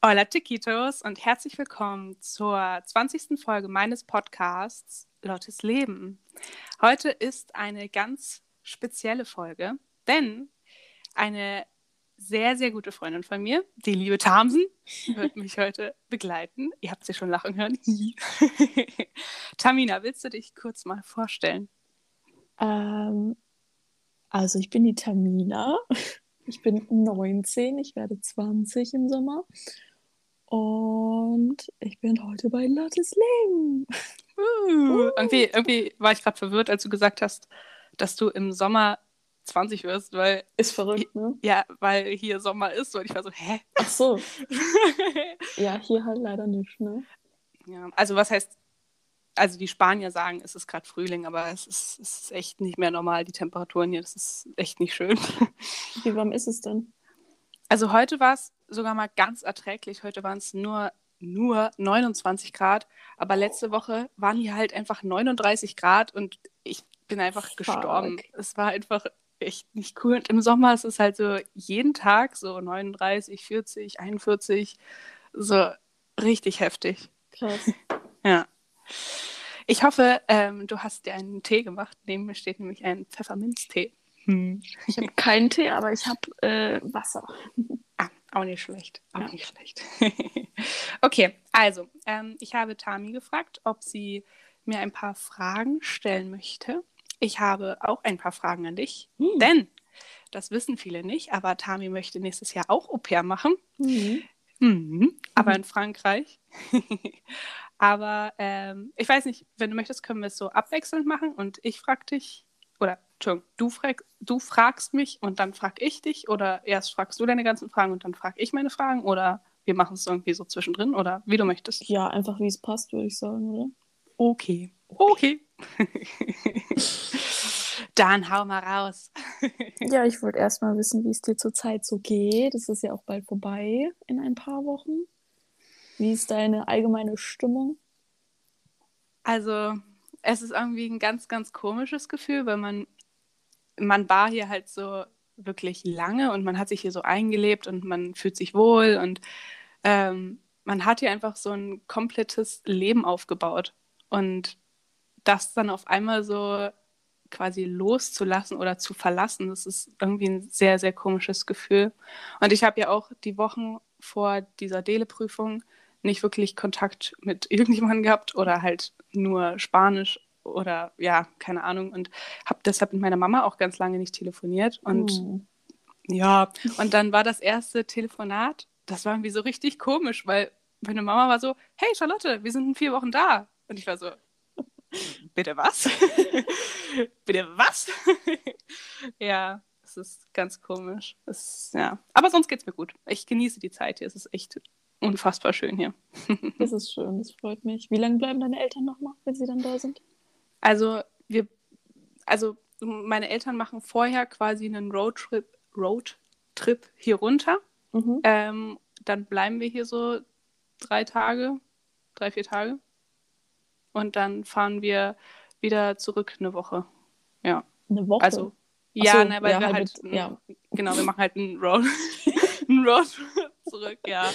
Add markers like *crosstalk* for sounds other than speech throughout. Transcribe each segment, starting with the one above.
Hola Chiquitos und herzlich willkommen zur 20. Folge meines Podcasts Lottes Leben. Heute ist eine ganz spezielle Folge, denn eine sehr, sehr gute Freundin von mir, die liebe Tamsen, wird mich heute begleiten. Ihr habt sie schon lachen hören. *laughs* Tamina, willst du dich kurz mal vorstellen? Ähm, also ich bin die Tamina. Ich bin 19, ich werde 20 im Sommer. Und ich bin heute bei Lottes Leben. Uh, irgendwie, irgendwie war ich gerade verwirrt, als du gesagt hast, dass du im Sommer 20 wirst, weil. Ist verrückt, ne? Ja, weil hier Sommer ist und ich war so, hä? Ach so. *laughs* ja, hier halt leider nicht, ne? Ja, also was heißt, also die Spanier sagen, es ist gerade Frühling, aber es ist, es ist echt nicht mehr normal, die Temperaturen hier, das ist echt nicht schön. Wie warm ist es denn? Also heute war es sogar mal ganz erträglich. Heute waren es nur, nur 29 Grad. Aber letzte Woche waren hier halt einfach 39 Grad und ich bin einfach Fuck. gestorben. Es war einfach echt nicht cool. Und im Sommer ist es halt so jeden Tag so 39, 40, 41. So richtig heftig. Krass. *laughs* Ja. Ich hoffe, ähm, du hast dir einen Tee gemacht. Neben mir steht nämlich ein Pfefferminztee. Hm. Ich habe keinen Tee, aber ich habe äh, Wasser. *laughs* Auch nicht schlecht. Auch ja. nicht schlecht. *laughs* okay, also, ähm, ich habe Tami gefragt, ob sie mir ein paar Fragen stellen möchte. Ich habe auch ein paar Fragen an dich, hm. denn das wissen viele nicht, aber Tami möchte nächstes Jahr auch Au pair machen. Mhm. Mhm. Aber in Frankreich. *laughs* aber ähm, ich weiß nicht, wenn du möchtest, können wir es so abwechselnd machen und ich frage dich, du, frag, du fragst mich und dann frage ich dich oder erst fragst du deine ganzen Fragen und dann frage ich meine Fragen oder wir machen es irgendwie so zwischendrin oder wie du möchtest. Ja, einfach wie es passt, würde ich sagen, oder? Okay. Okay. *laughs* dann hau mal raus. *laughs* ja, ich wollte erst mal wissen, wie es dir zurzeit so geht. Es ist ja auch bald vorbei in ein paar Wochen. Wie ist deine allgemeine Stimmung? Also, es ist irgendwie ein ganz, ganz komisches Gefühl, weil man, man war hier halt so wirklich lange und man hat sich hier so eingelebt und man fühlt sich wohl und ähm, man hat hier einfach so ein komplettes Leben aufgebaut. Und das dann auf einmal so quasi loszulassen oder zu verlassen, das ist irgendwie ein sehr, sehr komisches Gefühl. Und ich habe ja auch die Wochen vor dieser Dele-Prüfung nicht wirklich Kontakt mit *laughs* irgendjemandem gehabt oder halt nur Spanisch oder ja, keine Ahnung. Und habe deshalb mit meiner Mama auch ganz lange nicht telefoniert. Und mhm. ja, und dann war das erste Telefonat, das war irgendwie so richtig komisch, weil meine Mama war so, hey Charlotte, wir sind in vier Wochen da. Und ich war so, bitte was? *laughs* bitte was? *laughs* ja, es ist ganz komisch. Es, ja. Aber sonst geht es mir gut. Ich genieße die Zeit hier. Es ist echt unfassbar schön hier. *laughs* das ist schön, das freut mich. Wie lange bleiben deine Eltern nochmal, wenn sie dann da sind? Also wir, also meine Eltern machen vorher quasi einen Roadtrip, Roadtrip hier runter. Mhm. Ähm, dann bleiben wir hier so drei Tage, drei, vier Tage. Und dann fahren wir wieder zurück eine Woche. Ja. Eine Woche? Also, ja, so, ne, weil ja, wir halt, halt mit, ja. genau, wir machen halt einen Road, *laughs* einen Road zurück, ja.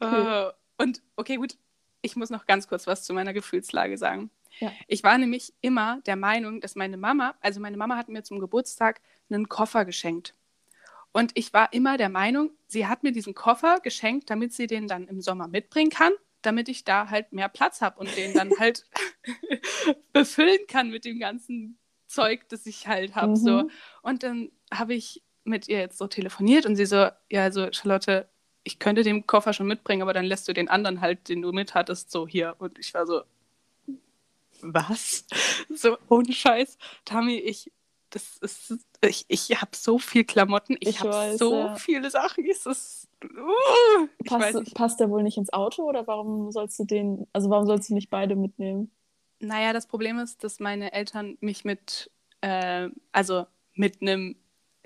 Okay. Uh, und okay, gut, ich muss noch ganz kurz was zu meiner Gefühlslage sagen. Ja. Ich war nämlich immer der Meinung, dass meine Mama, also meine Mama hat mir zum Geburtstag einen Koffer geschenkt. Und ich war immer der Meinung, sie hat mir diesen Koffer geschenkt, damit sie den dann im Sommer mitbringen kann, damit ich da halt mehr Platz habe und den dann halt *laughs* befüllen kann mit dem ganzen Zeug, das ich halt habe. Mhm. So. Und dann habe ich mit ihr jetzt so telefoniert und sie so, ja, also Charlotte, ich könnte den Koffer schon mitbringen, aber dann lässt du den anderen halt, den du mit hattest, so hier. Und ich war so, was? So, ohne Scheiß. Tami, ich, das ist, ich, ich habe so viel Klamotten, ich, ich habe so ja. viele Sachen. Es ist, uh, passt, passt der wohl nicht ins Auto oder warum sollst du den, also warum sollst du nicht beide mitnehmen? Naja, das Problem ist, dass meine Eltern mich mit, äh, also mit einem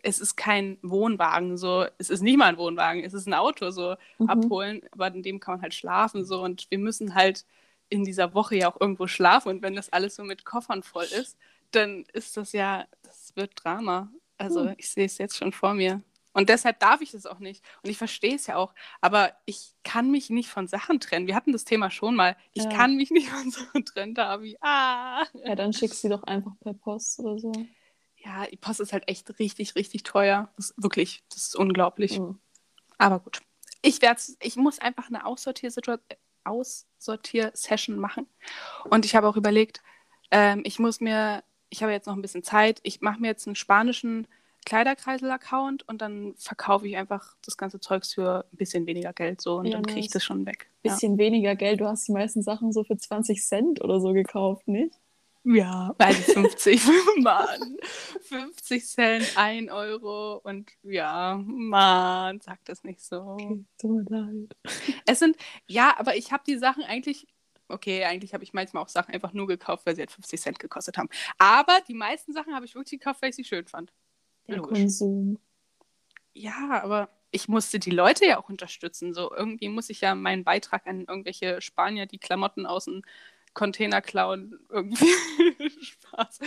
es ist kein Wohnwagen, so, es ist nicht mal ein Wohnwagen, es ist ein Auto, so mhm. abholen, aber in dem kann man halt schlafen, so, und wir müssen halt in dieser Woche ja auch irgendwo schlafen und wenn das alles so mit Koffern voll ist, dann ist das ja, das wird Drama. Also mhm. ich sehe es jetzt schon vor mir. Und deshalb darf ich das auch nicht. Und ich verstehe es ja auch. Aber ich kann mich nicht von Sachen trennen. Wir hatten das Thema schon mal. Ich Ja. kann mich nicht von Sachen trennen, Davi. Ah. Ja, dann schickst du die doch einfach per Post oder so. Ja, die Post ist halt echt richtig, richtig teuer. Das ist wirklich, das ist unglaublich. Mhm. Aber gut. Ich werde ich muss einfach eine Aussortiersituation, Aussortier-Session machen. Und ich habe auch überlegt, ähm, ich muss mir, ich habe jetzt noch ein bisschen Zeit, ich mache mir jetzt einen spanischen Kleiderkreisel-Account und dann verkaufe ich einfach das ganze Zeugs für ein bisschen weniger Geld so und Ja, dann kriege ich das schon weg. Ja. Bisschen weniger Geld. Du hast die meisten Sachen so für 20 Cent oder so gekauft, nicht? Ja, also *laughs* 50, Mann. 50 Cent, 1 Euro und ja, Mann, sag das nicht so. tut mir leid. Es sind, ja, aber ich habe die Sachen eigentlich, okay, eigentlich habe ich manchmal auch Sachen einfach nur gekauft, weil sie halt 50 Cent gekostet haben. Aber die meisten Sachen habe ich wirklich gekauft, weil ich sie schön fand. Der Logisch. Konsum. Ja, aber ich musste die Leute ja auch unterstützen. So irgendwie muss ich ja meinen Beitrag an irgendwelche Spanier, die Klamotten aus dem Container klauen, *laughs* irgendwie Spaß.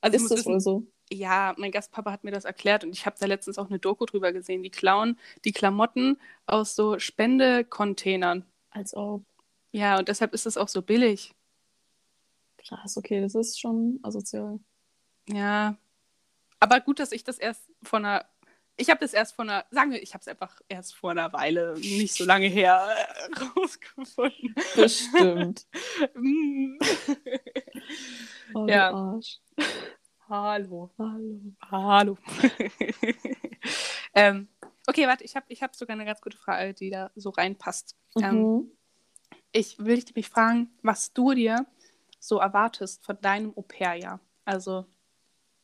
Also Ist das wissen, wohl so? ja, mein Gastpapa hat mir das erklärt und ich habe da letztens auch eine Doku drüber gesehen. Die klauen die Klamotten aus so Spendecontainern. Als ob. Ja, und deshalb ist es auch so billig. Krass, okay, das ist schon asozial. Ja. Aber gut, dass ich das erst vor einer. Ich habe das erst vor einer. Sagen wir, ich habe es einfach erst vor einer Weile, nicht so lange her, äh, rausgefunden. Bestimmt. *laughs* Mm. Oh, Ja. Arsch. Hallo. Hallo. Hallo. ähm, okay, warte, ich habe ich hab sogar eine ganz gute Frage, die da so reinpasst. Ähm, Mhm. ich will dich fragen, was du dir so erwartest von deinem Au-pair-Jahr. Also,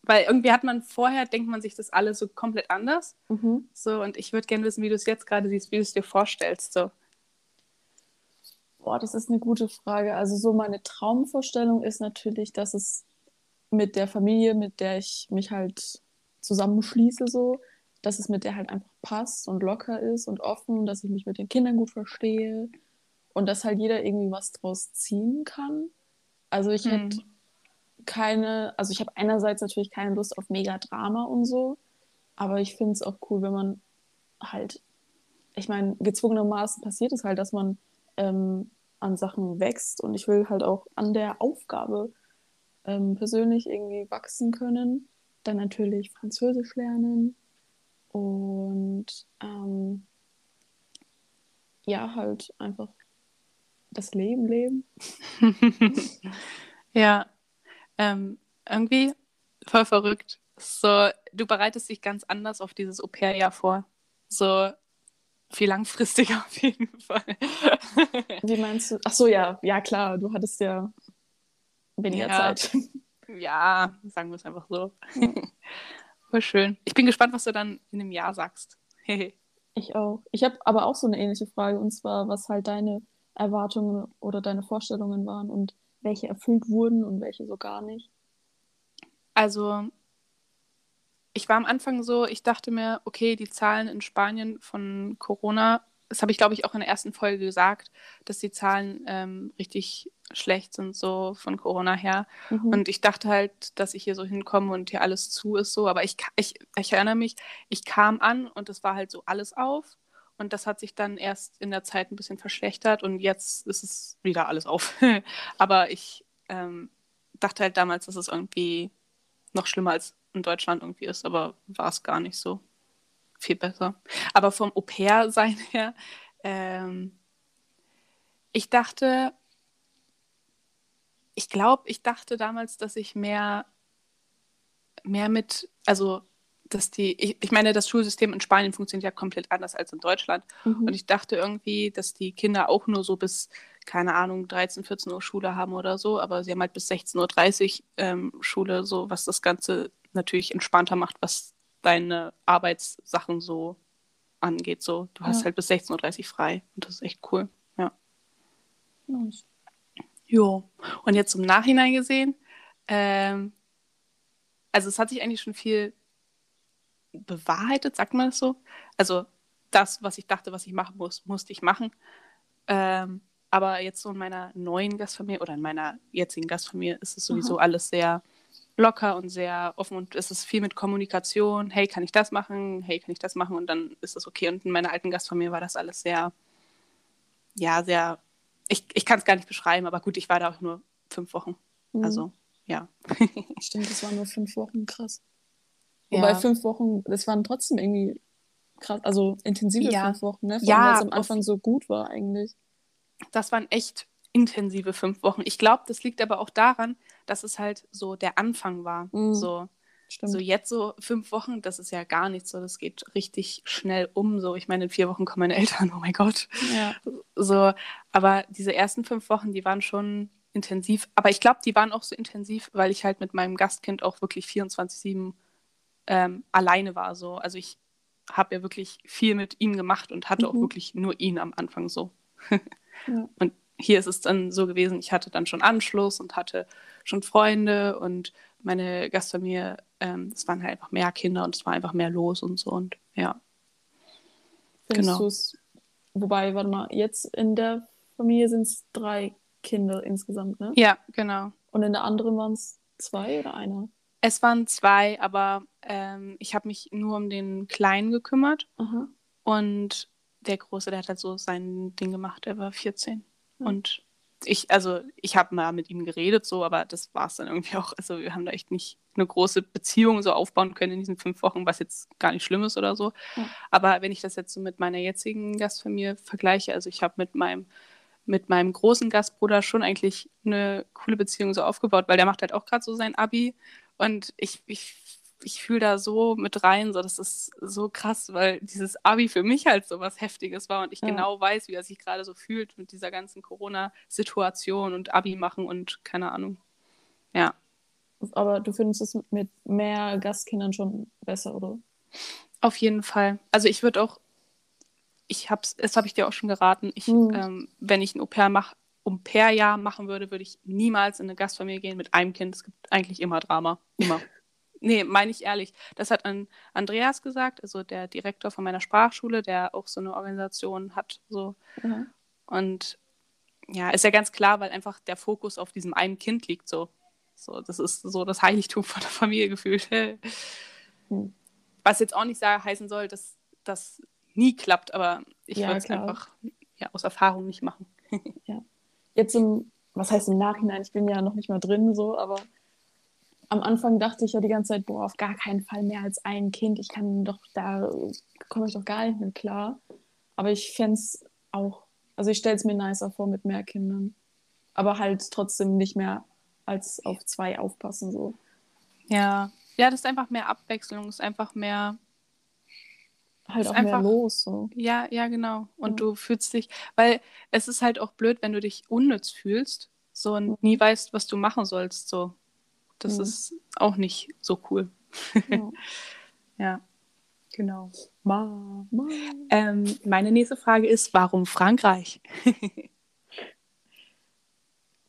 weil irgendwie hat man vorher, denkt man sich das alles so komplett anders. Mhm. So, und ich würde gerne wissen, wie du es jetzt gerade siehst, wie du es dir vorstellst. So. Boah, das ist eine gute Frage. Also so meine Traumvorstellung ist natürlich, dass es mit der Familie, mit der ich mich halt zusammenschließe, so, dass es mit der halt einfach passt und locker ist und offen, dass ich mich mit den Kindern gut verstehe und dass halt jeder irgendwie was draus ziehen kann. Also ich Hm. Keine, also ich habe einerseits natürlich keine Lust auf Mega-Drama und so, aber ich finde es auch cool, wenn man halt, ich meine, gezwungenermaßen passiert es halt, dass man ähm, an Sachen wächst und ich will halt auch an der Aufgabe ähm, persönlich irgendwie wachsen können. Dann natürlich Französisch lernen und ähm, ja, halt einfach das Leben leben. *laughs* ja, ähm, irgendwie voll verrückt. So, du bereitest dich ganz anders auf dieses Au-pair-Jahr vor. So viel langfristiger *laughs* auf jeden Fall. Wie meinst du? Ach so, ja, ja klar, du hattest ja weniger Ja. Zeit. ja, sagen wir es einfach so. Ja. *laughs* Voll schön. Ich bin gespannt, was du dann in einem Jahr sagst. *laughs* Ich auch. Ich habe aber auch so eine ähnliche Frage und zwar, was halt deine Erwartungen oder deine Vorstellungen waren und welche erfüllt wurden und welche so gar nicht. Also, ich war am Anfang so, ich dachte mir, okay, die Zahlen in Spanien von Corona, das habe ich, glaube ich, auch in der ersten Folge gesagt, dass die Zahlen ähm, richtig schlecht sind, so von Corona her. Mhm. Und ich dachte halt, dass ich hier so hinkomme und hier alles zu ist so. Aber ich, ich, ich erinnere mich, ich kam an und es war halt so alles auf. Und das hat sich dann erst in der Zeit ein bisschen verschlechtert und jetzt ist es wieder alles auf. *laughs* aber ich ähm, dachte halt damals, dass es irgendwie noch schlimmer als in Deutschland irgendwie ist, aber war es gar nicht so. Viel besser. Aber vom Au-pair-Sein her, ähm, ich dachte, ich glaube, ich dachte damals, dass ich mehr, mehr mit, also, dass die, ich, ich meine, das Schulsystem in Spanien funktioniert ja komplett anders als in Deutschland. Mhm. Und ich dachte irgendwie, dass die Kinder auch nur so bis, keine Ahnung, 13, 14 Uhr Schule haben oder so, aber sie haben halt bis 16.30 Uhr ähm, Schule, so was das Ganze natürlich entspannter macht, was deine Arbeitssachen so angeht. So, du hast Ja. halt bis 16.30 Uhr frei und das ist echt cool. Ja. Nice. Jo. Und jetzt im Nachhinein gesehen, ähm, also es hat sich eigentlich schon viel bewahrheitet, sagt man das so? Also das, was ich dachte, was ich machen muss, musste ich machen. Ähm, aber jetzt so in meiner neuen Gastfamilie oder in meiner jetzigen Gastfamilie ist es sowieso alles sehr locker und sehr offen und es ist viel mit Kommunikation. Hey, kann ich das machen? Hey, kann ich das machen? Und dann ist das okay. Und in meiner alten Gastfamilie war das alles sehr, ja, sehr, ich, ich kann es gar nicht beschreiben, aber gut, ich war da auch nur fünf Wochen. Mhm. Also, ja. Stimmt, das waren nur fünf Wochen, krass. Ja. Wobei fünf Wochen, das waren trotzdem irgendwie krass, also intensive ja. fünf Wochen, ne? Vor ja, allem, weil es am Anfang so gut war eigentlich. Das waren echt intensive fünf Wochen. Ich glaube, das liegt aber auch daran, dass es halt so der Anfang war. Mhm. So, so jetzt so fünf Wochen, das ist ja gar nichts. So, das geht richtig schnell um. So, ich meine, in vier Wochen kommen meine Eltern. *laughs* Oh mein Gott. Ja. So, aber diese ersten fünf Wochen, die waren schon intensiv. Aber ich glaube, die waren auch so intensiv, weil ich halt mit meinem Gastkind auch wirklich 24/7 ähm, alleine war. So, also ich habe ja wirklich viel mit ihm gemacht und hatte mhm. auch wirklich nur ihn am Anfang so. *laughs* ja. Und hier ist es dann so gewesen, ich hatte dann schon Anschluss und hatte schon Freunde und meine Gastfamilie, ähm, es waren halt einfach mehr Kinder und es war einfach mehr los und so und ja. Findest genau. wobei, warte mal, jetzt in der Familie sind es drei Kinder insgesamt, ne? Ja, genau. Und in der anderen waren es zwei oder einer? Es waren zwei, aber ähm, ich habe mich nur um den Kleinen gekümmert. Aha. Und der Große, der hat halt so sein Ding gemacht, er war 14. Mhm. Und ich, also ich habe mal mit ihm geredet, so, aber das war es dann irgendwie auch. Also wir haben da echt nicht eine große Beziehung so aufbauen können in diesen fünf Wochen, was jetzt gar nicht schlimm ist oder so. Mhm. Aber wenn ich das jetzt so mit meiner jetzigen Gastfamilie vergleiche, also ich habe mit meinem mit meinem großen Gastbruder schon eigentlich eine coole Beziehung so aufgebaut, weil der macht halt auch gerade so sein Abi und ich, ich ich fühle da so mit rein, so das ist so krass, weil dieses Abi für mich halt so was Heftiges war und ich ja. genau weiß, wie er sich gerade so fühlt mit dieser ganzen Corona-Situation und Abi machen und keine Ahnung. Ja. Aber du findest es mit mehr Gastkindern schon besser, oder? Auf jeden Fall. Also ich würde auch, ich hab's, das habe ich dir auch schon geraten, ich, mhm. ähm, wenn ich ein Au-pair mach, um per Jahr machen würde, würde ich niemals in eine Gastfamilie gehen mit einem Kind. Es gibt eigentlich immer Drama. Immer. *laughs* Nee, meine ich ehrlich. Das hat an Andreas gesagt, also der Direktor von meiner Sprachschule, der auch so eine Organisation hat. So. Mhm. Und ja, ist ja ganz klar, weil einfach der Fokus auf diesem einen Kind liegt. So. so das ist so das Heiligtum von der Familie gefühlt. mhm. *laughs* Was jetzt auch nicht sagen, heißen soll, dass das nie klappt, aber ich ja, würde es einfach ja, aus Erfahrung nicht machen. *laughs* ja. Jetzt im, was heißt im Nachhinein, ich bin ja noch nicht mal drin, so, aber am Anfang dachte ich ja die ganze Zeit, boah, auf gar keinen Fall mehr als ein Kind. Ich kann doch, da komme ich doch gar nicht mit klar. Aber ich fände es auch, also ich stelle es mir nicer vor mit mehr Kindern. Aber halt trotzdem nicht mehr als auf zwei aufpassen so. Ja, ja, das ist einfach mehr Abwechslung, ist einfach mehr halt auch einfach, mehr los. So. Ja, ja, genau. Und ja. du fühlst dich, weil es ist halt auch blöd, wenn du dich unnütz fühlst, so und mhm. nie weißt, was du machen sollst. So. Das mhm. ist auch nicht so cool. Ja, *laughs* ja genau. Ma. Ma. Ähm, meine nächste Frage ist, warum Frankreich? *laughs*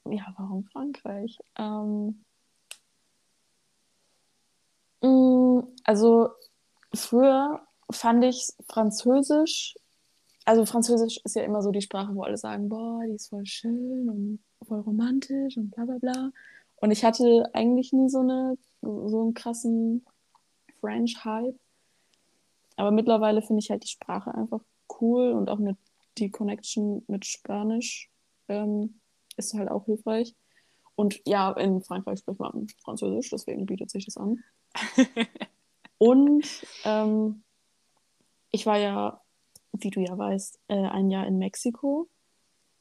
ja, warum Frankreich? Ähm, mm, also früher fand ich Französisch, also Französisch ist ja immer so die Sprache, wo alle sagen, boah, die ist voll schön und voll romantisch und bla bla bla. Und ich hatte eigentlich nie so, eine, so einen krassen French-Hype. Aber mittlerweile finde ich halt die Sprache einfach cool und auch mit die Connection mit Spanisch ähm, ist halt auch hilfreich. Und ja, in Frankreich spricht man Französisch, deswegen bietet sich das an. *laughs* und ähm, ich war ja, wie du ja weißt, äh, ein Jahr in Mexiko.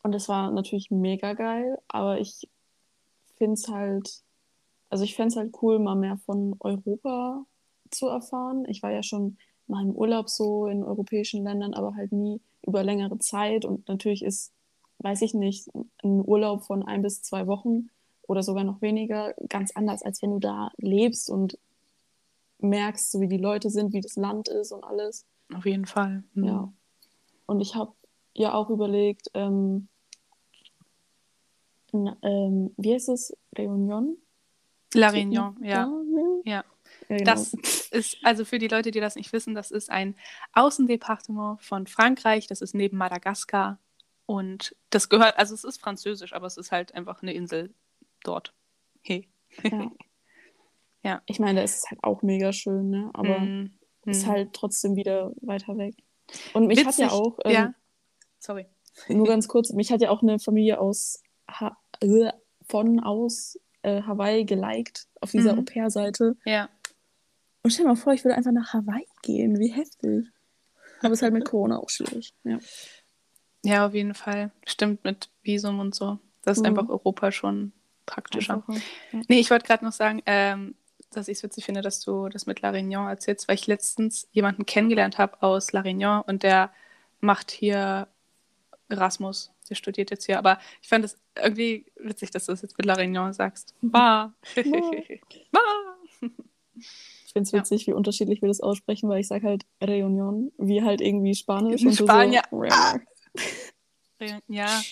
Und das war natürlich mega geil, aber ich finde es halt, also ich fände es halt cool, mal mehr von Europa zu erfahren. Ich war ja schon mal im Urlaub so in europäischen Ländern, aber halt nie über längere Zeit. Und natürlich ist, weiß ich nicht, ein Urlaub von ein bis zwei Wochen oder sogar noch weniger ganz anders, als wenn du da lebst und merkst, so wie die Leute sind, wie das Land ist und alles. Auf jeden Fall. Mhm. Ja. Und ich habe ja auch überlegt, ähm, ähm, wie heißt es? Réunion? La Réunion, ja. Ja. ja genau. Das ist, also für die Leute, die das nicht wissen, das ist ein Außendepartement von Frankreich, das ist neben Madagaskar und das gehört, also es ist französisch, aber es ist halt einfach eine Insel dort. Hey. Ja. *laughs* Ja. Ich meine, da ist es halt auch mega schön, ne? Aber Mm, ist mm. halt trotzdem wieder weiter weg. Und mich hat ja Witzig, auch, ähm, ja. Sorry. nur *laughs* ganz kurz, mich hat ja auch eine Familie aus ha äh, von aus äh, Hawaii geliked auf dieser Mhm. Au-pair-Seite. Ja. Und stell dir mal vor, ich würde einfach nach Hawaii gehen. Wie heftig. Aber es ist halt mit Corona auch schwierig. Ja. Ja, auf jeden Fall. Stimmt mit Visum und so. Das ist Mhm. einfach Europa schon praktischer. Einfacher. Ja. Nee, ich wollte gerade noch sagen, ähm, dass ich es witzig finde, dass du das mit La Réunion erzählst, weil ich letztens jemanden kennengelernt habe aus La Réunion und der macht hier Erasmus. Der studiert jetzt hier. Aber ich fand es irgendwie witzig, dass du das jetzt mit La Réunion sagst. Bah. bah. *laughs* Ich finde es Ja. witzig, wie unterschiedlich wir das aussprechen, weil ich sage halt Reunion, wie halt irgendwie Spanisch. In und Spanier. *laughs* So, Ja.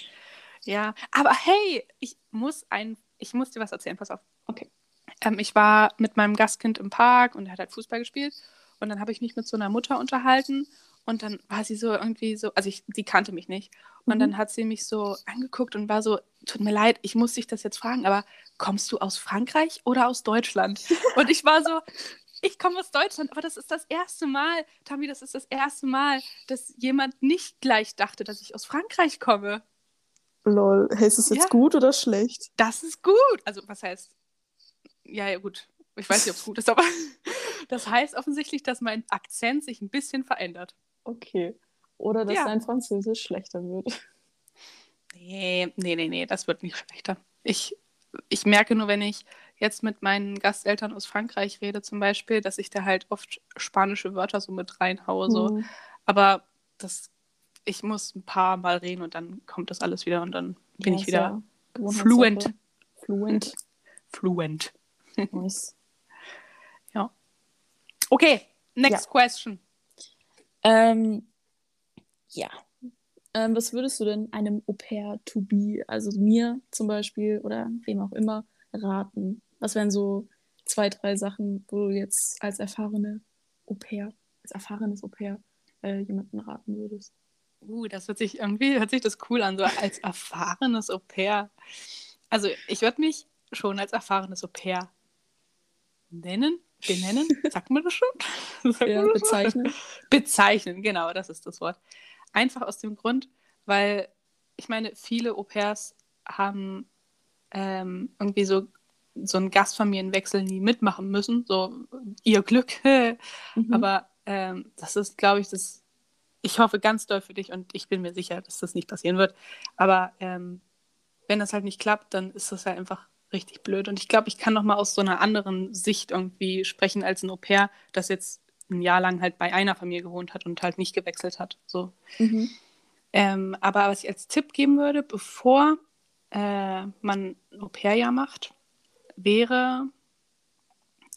Ja. Aber hey, ich muss ein, ich muss dir was erzählen. Pass auf. Okay. Ähm, ich war mit meinem Gastkind im Park und er hat halt Fußball gespielt. Und dann habe ich mich mit so einer Mutter unterhalten. Und dann war sie so irgendwie so, also ich, sie kannte mich nicht. Und Mhm. dann hat sie mich so angeguckt und war so, tut mir leid, ich muss dich das jetzt fragen, aber kommst du aus Frankreich oder aus Deutschland? *laughs* Und ich war so, ich komme aus Deutschland, aber das ist das erste Mal, Tammy, das ist das erste Mal, dass jemand nicht gleich dachte, dass ich aus Frankreich komme. Lol, hey, ist es jetzt Ja. gut oder schlecht? Das ist gut. Also, was heißt? Ja, ja, gut. Ich weiß nicht, ob es gut ist, aber *laughs* das heißt offensichtlich, dass mein Akzent sich ein bisschen verändert. Okay. Oder dass Ja. dein Französisch schlechter wird. Nee, nee, nee, nee, das wird nicht schlechter. Ich, ich merke nur, wenn ich jetzt mit meinen Gasteltern aus Frankreich rede, zum Beispiel, dass ich da halt oft spanische Wörter so mit reinhaue. So. Hm. Aber das, ich muss ein paar Mal reden und dann kommt das alles wieder und dann bin Ja, ich wieder ja fluent. Fluent. fluent. Nice. Okay, next question. Ähm, ja. Ähm, was würdest du denn einem Au-pair to be, also mir zum Beispiel oder wem auch immer, raten? Was wären so zwei, drei Sachen, wo du jetzt als erfahrene Au-pair, als erfahrenes Au-pair äh, jemanden raten würdest? Uh, das hört sich irgendwie, hört sich das cool an, so als erfahrenes Au pair. Also ich würde mich schon als erfahrenes Au pair nennen, benennen, *laughs* sagt man das schon? *laughs* Sagt Ja, das schon? bezeichnen. *laughs* Bezeichnen, genau, das ist das Wort. Einfach aus dem Grund, weil ich meine, viele Au pairs haben ähm, irgendwie so, so einen Gastfamilienwechsel nie mitmachen müssen, so ihr Glück. Mhm. Aber ähm, das ist, glaube ich, das. Ich hoffe ganz doll für dich und ich bin mir sicher, dass das nicht passieren wird. Aber ähm, wenn das halt nicht klappt, dann ist das halt einfach richtig blöd. Und ich glaube, ich kann noch mal aus so einer anderen Sicht irgendwie sprechen als ein Au pair, das jetzt ein Jahr lang halt bei einer Familie gewohnt hat und halt nicht gewechselt hat. So. Mhm. Ähm, aber was ich als Tipp geben würde, bevor äh, man ein Au-pair-Jahr macht, wäre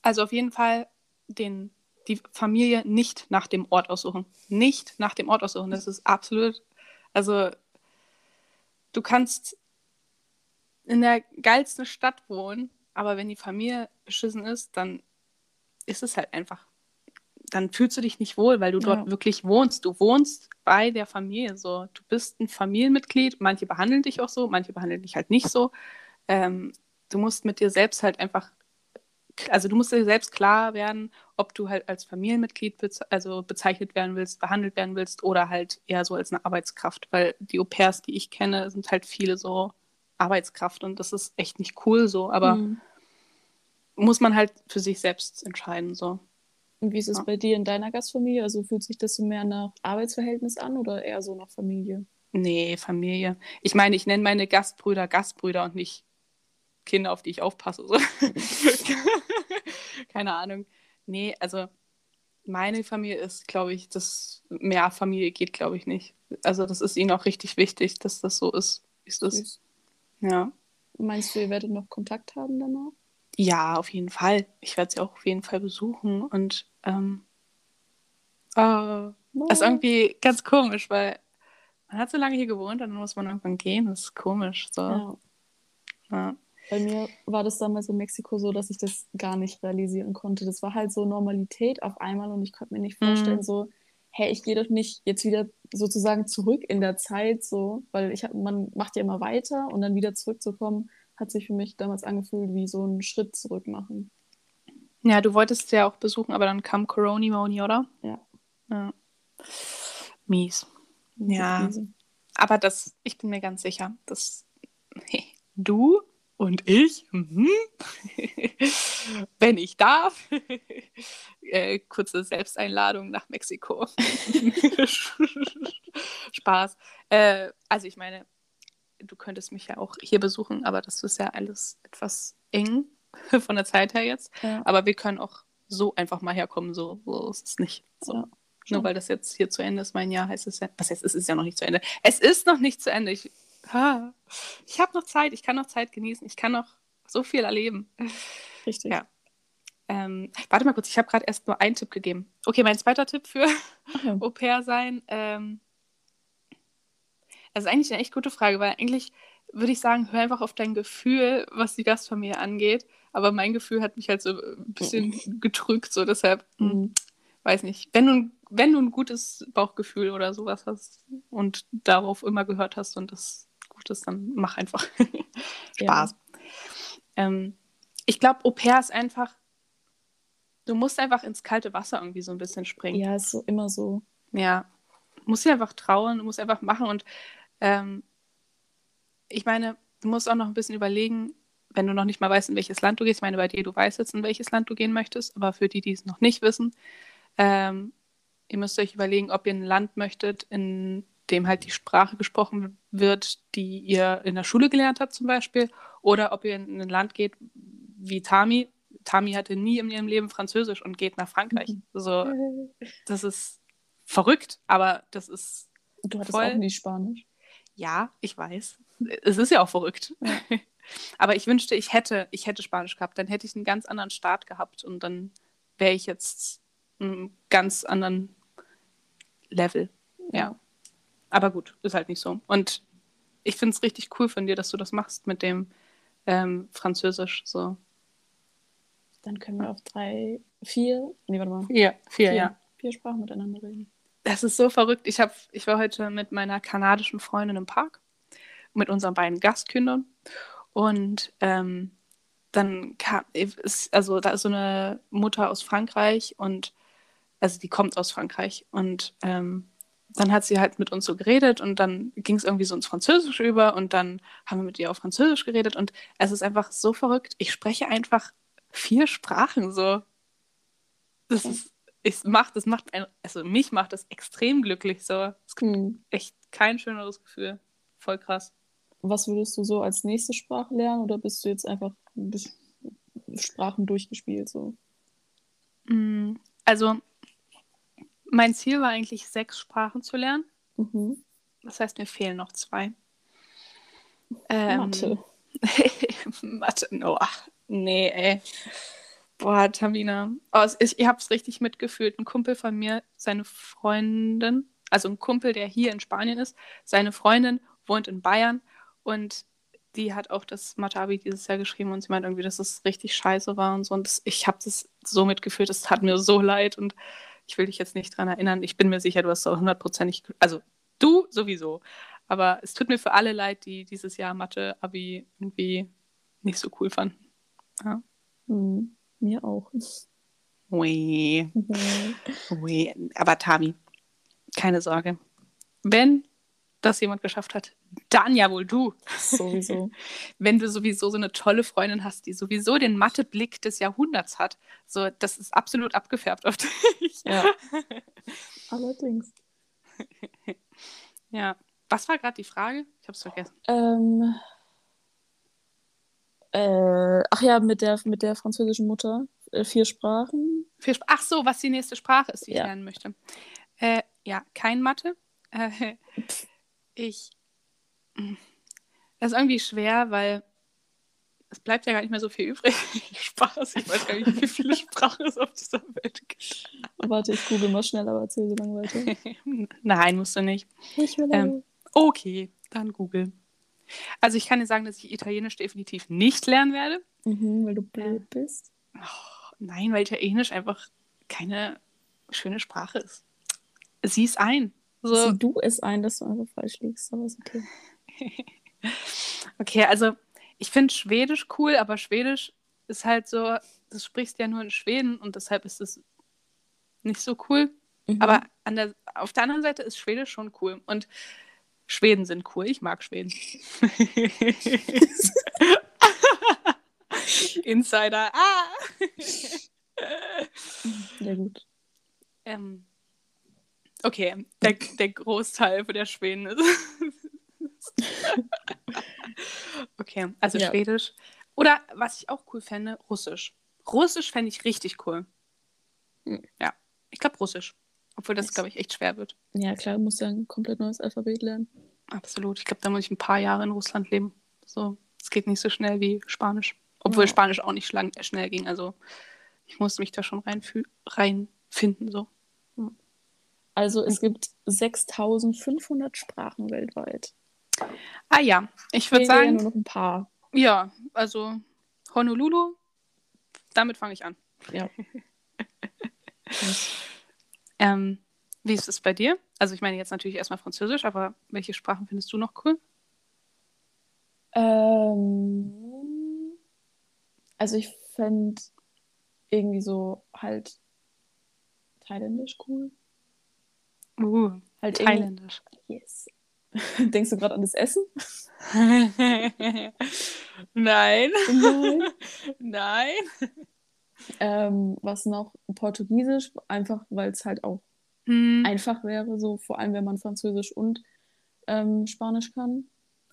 also auf jeden Fall den, die Familie nicht nach dem Ort aussuchen. Nicht nach dem Ort aussuchen. Das ist absolut, also du kannst in der geilsten Stadt wohnen, aber wenn die Familie beschissen ist, dann ist es halt einfach dann fühlst du dich nicht wohl, weil du dort Ja. wirklich wohnst. Du wohnst bei der Familie so. Du bist ein Familienmitglied. Manche behandeln dich auch so, manche behandeln dich halt nicht so. Ähm, du musst mit dir selbst halt einfach, also du musst dir selbst klar werden, ob du halt als Familienmitglied beze also bezeichnet werden willst, behandelt werden willst oder halt eher so als eine Arbeitskraft. Weil die Au-pairs, die ich kenne, sind halt viele so Arbeitskraft und das ist echt nicht cool so. Aber Mhm. muss man halt für sich selbst entscheiden so. Und wie ist es Ja. bei dir in deiner Gastfamilie? Also fühlt sich das so mehr nach Arbeitsverhältnis an oder eher so nach Familie? Nee, Familie. Ich meine, ich nenne meine Gastbrüder Gastbrüder und nicht Kinder, auf die ich aufpasse. So. *laughs* Keine Ahnung. Nee, also meine Familie ist, glaube ich, das mehr Familie geht, glaube ich, nicht. Also das ist ihnen auch richtig wichtig, dass das so ist, wie es ist. Ja. Meinst du, ihr werdet noch Kontakt haben danach? Ja, auf jeden Fall. Ich werde sie auch auf jeden Fall besuchen und ähm, äh, das ist irgendwie ganz komisch, weil man hat so lange hier gewohnt, dann muss man irgendwann gehen. Das ist komisch. So. Ja. Ja. Bei mir war das damals in Mexiko so, dass ich das gar nicht realisieren konnte. Das war halt so Normalität auf einmal und ich konnte mir nicht vorstellen, Mhm. so, hey, ich gehe doch nicht jetzt wieder sozusagen zurück in der Zeit, so, weil ich man macht ja immer weiter und dann wieder zurückzukommen, hat sich für mich damals angefühlt wie so einen Schritt zurück machen. Ja, du wolltest ja auch besuchen, aber dann kam Corona Moni, oder? Ja. ja. Mies. Ja. Aber das, ich bin mir ganz sicher, dass *laughs* du und ich, mhm, *laughs* wenn ich darf, *laughs* äh, kurze Selbsteinladung nach Mexiko. *laughs* Spaß. Äh, also ich meine, du könntest mich ja auch hier besuchen, aber das ist ja alles etwas eng von der Zeit her jetzt. Ja. Aber wir können auch so einfach mal herkommen, so, so ist es nicht. So. Ja, Nur weil das jetzt hier zu Ende ist, mein Jahr, heißt es ja. Was heißt, es ist ja noch nicht zu Ende. Es ist noch nicht zu Ende. Ich, *laughs* ich habe noch Zeit, ich kann noch Zeit genießen, ich kann noch so viel erleben. Richtig. Ja. Ähm, warte mal kurz, ich habe gerade erst nur einen Tipp gegeben. Okay, mein zweiter Tipp für ja. Au pair sein. Ähm, das ist eigentlich eine echt gute Frage, weil eigentlich würde ich sagen, hör einfach auf dein Gefühl, was die Gastfamilie angeht. Aber mein Gefühl hat mich halt so ein bisschen *laughs* getrügt, so deshalb, hm, Mhm. weiß nicht. Wenn du, wenn du ein gutes Bauchgefühl oder sowas hast und darauf immer gehört hast und das gut ist, dann mach einfach *laughs* Spaß. Ähm, ich glaube, Au pair ist einfach, du musst einfach ins kalte Wasser irgendwie so ein bisschen springen. Ja, ist so immer so. Ja, musst dir einfach trauen, du musst einfach machen. Und ähm, ich meine, du musst auch noch ein bisschen überlegen, wenn du noch nicht mal weißt, in welches Land du gehst. Ich meine, bei dir, du weißt jetzt, in welches Land du gehen möchtest, aber für die, die es noch nicht wissen, ähm, ihr müsst euch überlegen, ob ihr ein Land möchtet, in dem halt die Sprache gesprochen wird, die ihr in der Schule gelernt habt zum Beispiel, oder ob ihr in ein Land geht wie Tami. Tami hatte nie in ihrem Leben Französisch und geht nach Frankreich. Mhm. So, das ist verrückt, aber das ist, Du hattest Voll. auch nie Spanisch. ja, ich weiß. Es ist ja auch verrückt. Ja. *laughs* Aber ich wünschte, ich hätte, ich hätte Spanisch gehabt. Dann hätte ich einen ganz anderen Start gehabt und dann wäre ich jetzt einem ganz anderen Level. Ja. Aber gut, ist halt nicht so. Und ich finde es richtig cool von dir, dass du das machst mit dem ähm, Französisch. So. Dann können wir auf drei, vier, nee, warte mal. Vier, vier, Vier, ja. vier Sprachen miteinander reden. Das ist so verrückt. Ich, hab, ich war heute mit meiner kanadischen Freundin im Park, mit unseren beiden Gastkindern. Und ähm, dann kam, ist, also da ist so eine Mutter aus Frankreich und, also die kommt aus Frankreich. Und ähm, dann hat sie halt mit uns so geredet und dann ging es irgendwie so ins Französisch über und dann haben wir mit ihr auf Französisch geredet und es ist einfach so verrückt. Ich spreche einfach vier Sprachen so. Das ist, ich mach, das macht ein, also mich macht das extrem glücklich so. Es gibt Hm. echt kein schöneres Gefühl. Voll krass. Was würdest du so als nächste Sprache lernen oder bist du jetzt einfach ein bisschen Sprachen durchgespielt? So? Mm, Also, mein Ziel war eigentlich, sechs Sprachen zu lernen. Mhm. Das heißt, mir fehlen noch zwei. Ähm, Mathe. *laughs* Mathe, no, ach, nee, ey. Boah, Tamina. Oh, es ist, ich hab's richtig mitgefühlt. Ein Kumpel von mir, seine Freundin, also ein Kumpel, der hier in Spanien ist, seine Freundin wohnt in Bayern und die hat auch das Mathe-Abi dieses Jahr geschrieben und sie meint irgendwie, dass es richtig scheiße war und so. Und das, ich habe das so mitgefühlt, es tat mir so leid und ich will dich jetzt nicht dran erinnern. Ich bin mir sicher, du hast es auch hundertprozentig, also du sowieso. Aber es tut mir für alle leid, die dieses Jahr Mathe-Abi irgendwie nicht so cool fanden. Ja. Hm. Mir auch. Ui, Mhm. ui. Aber Tami, keine Sorge. Wenn das jemand geschafft hat, dann ja wohl du. Sowieso. *laughs* Wenn du sowieso so eine tolle Freundin hast, die sowieso den Matheblick des Jahrhunderts hat, so das ist absolut abgefärbt auf *laughs* dich. Ja. *laughs* Allerdings. Ja. Was war gerade die Frage? Ich hab's vergessen. Ähm, äh, ach ja, mit der, mit der französischen Mutter. Äh, vier Sprachen. Vier Sp- Ach so, was die nächste Sprache ist, die ich Ja. lernen möchte. Äh, ja, kein Mathe. Äh, ich. Das ist irgendwie schwer, weil es bleibt ja gar nicht mehr so viel übrig. *laughs* Spaß, ich weiß gar nicht, wie viele Sprachen es auf dieser Welt gibt. Warte, ich google mal schnell, aber erzähl so lange weiter. *laughs* Nein, musst du nicht. Ich will Ähm, Okay, dann Google. Also ich kann dir sagen, dass ich Italienisch definitiv nicht lernen werde. mhm, weil du blöd bist. Oh, nein, weil Italienisch einfach keine schöne Sprache ist. Sieh es ein. So, Sieh du es ein, dass du einfach falsch liegst, aber ist okay. *laughs* okay, also ich finde Schwedisch cool, aber Schwedisch ist halt so, das sprichst ja nur in Schweden und deshalb ist es nicht so cool. Mhm. Aber der, auf der anderen Seite ist Schwedisch schon cool. Und Schweden sind cool. Ich mag Schweden. *laughs* Insider. Ah! Ja, gut. Ähm, okay, der, der Großteil der Schweden ist. *laughs* okay, also Ja. Schwedisch. Oder was ich auch cool fände, Russisch. Russisch fände ich richtig cool. Hm. Ja, ich glaube Russisch. Obwohl das, glaube ich, echt schwer wird. Ja, klar, du musst ja ein komplett neues Alphabet lernen. Absolut. Ich glaube, da muss ich ein paar Jahre in Russland leben. So, es geht nicht so schnell wie Spanisch. Obwohl Ja. Spanisch auch nicht schnell ging. Also ich musste mich da schon reinfinden. So. Also es gibt 6500 Sprachen weltweit. Ah ja, ich würde dir ja sagen, nur noch ein paar. ja, also Honolulu, damit fange ich an. Ja. *laughs* Ähm, wie ist es bei dir? Also ich meine jetzt natürlich erstmal Französisch, aber welche Sprachen findest du noch cool? Ähm, also ich fände irgendwie so halt Thailändisch cool. Uh, Halt Thailändisch. Yes. *laughs* Denkst du gerade an das Essen? *laughs* Nein, Nein. *laughs* nein. ähm, was noch? Portugiesisch, einfach weil es halt auch Hm. einfach wäre, so vor allem wenn man Französisch und ähm, Spanisch kann.